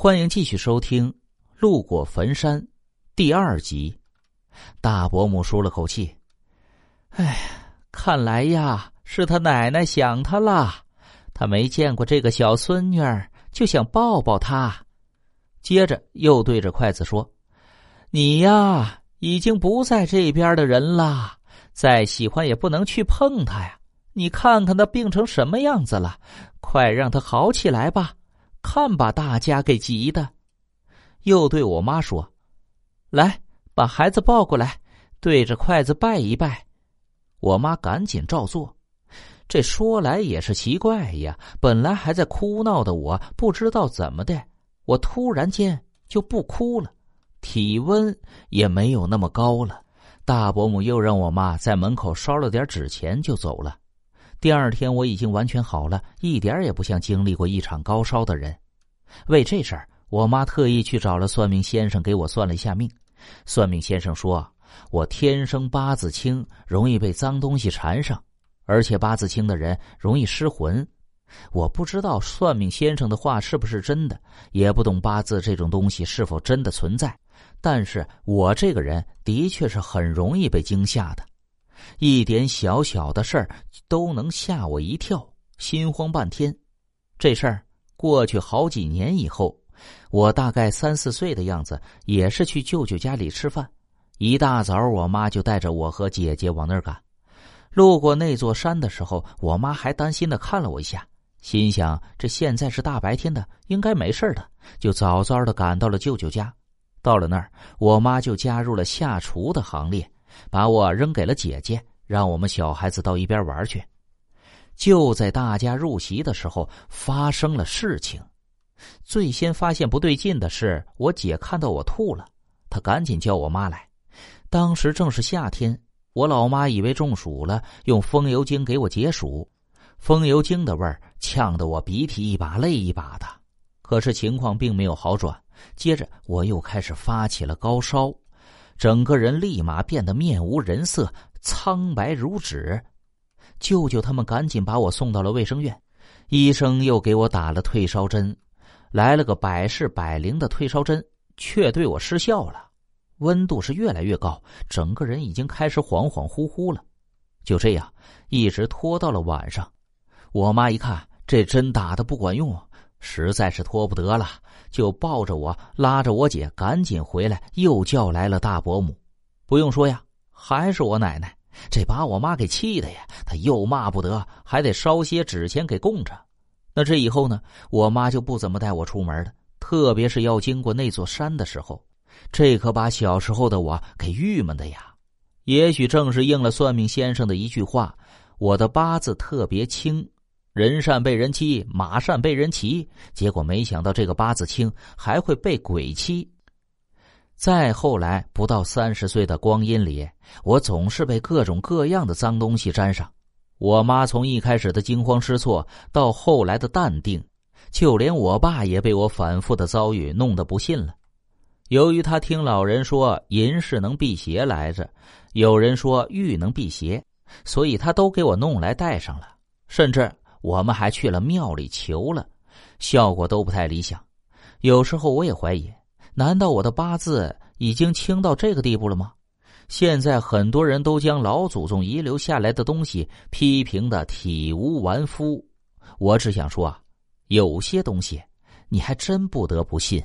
欢迎继续收听《路过坟山》第二集。大伯母舒了口气：“哎，看来呀，是他奶奶想他了。他没见过这个小孙女儿，就想抱抱她。”接着又对着筷子说：“你呀，已经不在这边的人了，再喜欢也不能去碰他呀。你看看他病成什么样子了，快让他好起来吧。”看把大家给急的，又对我妈说：“来，把孩子抱过来，对着筷子拜一拜。”我妈赶紧照做。这说来也是奇怪呀，本来还在哭闹的我，不知道怎么的，我突然间就不哭了，体温也没有那么高了。大伯母又让我妈在门口烧了点纸钱，就走了。第二天我已经完全好了，一点也不像经历过一场高烧的人。为这事儿，我妈特意去找了算命先生给我算了一下命。算命先生说我天生八字轻，容易被脏东西缠上，而且八字轻的人容易失魂。我不知道算命先生的话是不是真的，也不懂八字这种东西是否真的存在。但是我这个人的确是很容易被惊吓的。一点小小的事儿都能吓我一跳，心慌半天。这事儿过去好几年以后，我大概三四岁的样子，也是去舅舅家里吃饭。一大早，我妈就带着我和姐姐往那儿赶。路过那座山的时候，我妈还担心的看了我一下，心想这现在是大白天的，应该没事的，就早早的赶到了舅舅家。到了那儿，我妈就加入了下厨的行列。把我扔给了姐姐，让我们小孩子到一边玩去。就在大家入席的时候，发生了事情。最先发现不对劲的是我姐，看到我吐了，她赶紧叫我妈来。当时正是夏天，我老妈以为中暑了，用风油精给我解暑。风油精的味儿呛得我鼻涕一把泪一把的，可是情况并没有好转。接着我又开始发起了高烧。整个人立马变得面无人色、苍白如纸。舅舅他们赶紧把我送到了卫生院，医生又给我打了退烧针，来了个百试百灵的退烧针，却对我失效了。温度是越来越高，整个人已经开始恍恍惚惚了。就这样，一直拖到了晚上。我妈一看这针打的不管用。实在是拖不得了，就抱着我，拉着我姐赶紧回来，又叫来了大伯母。不用说呀，还是我奶奶，这把我妈给气的呀，她又骂不得，还得烧些纸钱给供着。那这以后呢，我妈就不怎么带我出门了，特别是要经过那座山的时候，这可把小时候的我给郁闷的呀。也许正是应了算命先生的一句话：“我的八字特别轻。”人善被人欺，马善被人骑。结果没想到这个八字轻还会被鬼欺。再后来，不到三十岁的光阴里，我总是被各种各样的脏东西沾上。我妈从一开始的惊慌失措，到后来的淡定，就连我爸也被我反复的遭遇弄得不信了。由于他听老人说银是能辟邪来着，有人说玉能辟邪，所以他都给我弄来戴上了，甚至。我们还去了庙里求了，效果都不太理想。有时候我也怀疑，难道我的八字已经轻到这个地步了吗？现在很多人都将老祖宗遗留下来的东西批评的体无完肤，我只想说啊，有些东西你还真不得不信。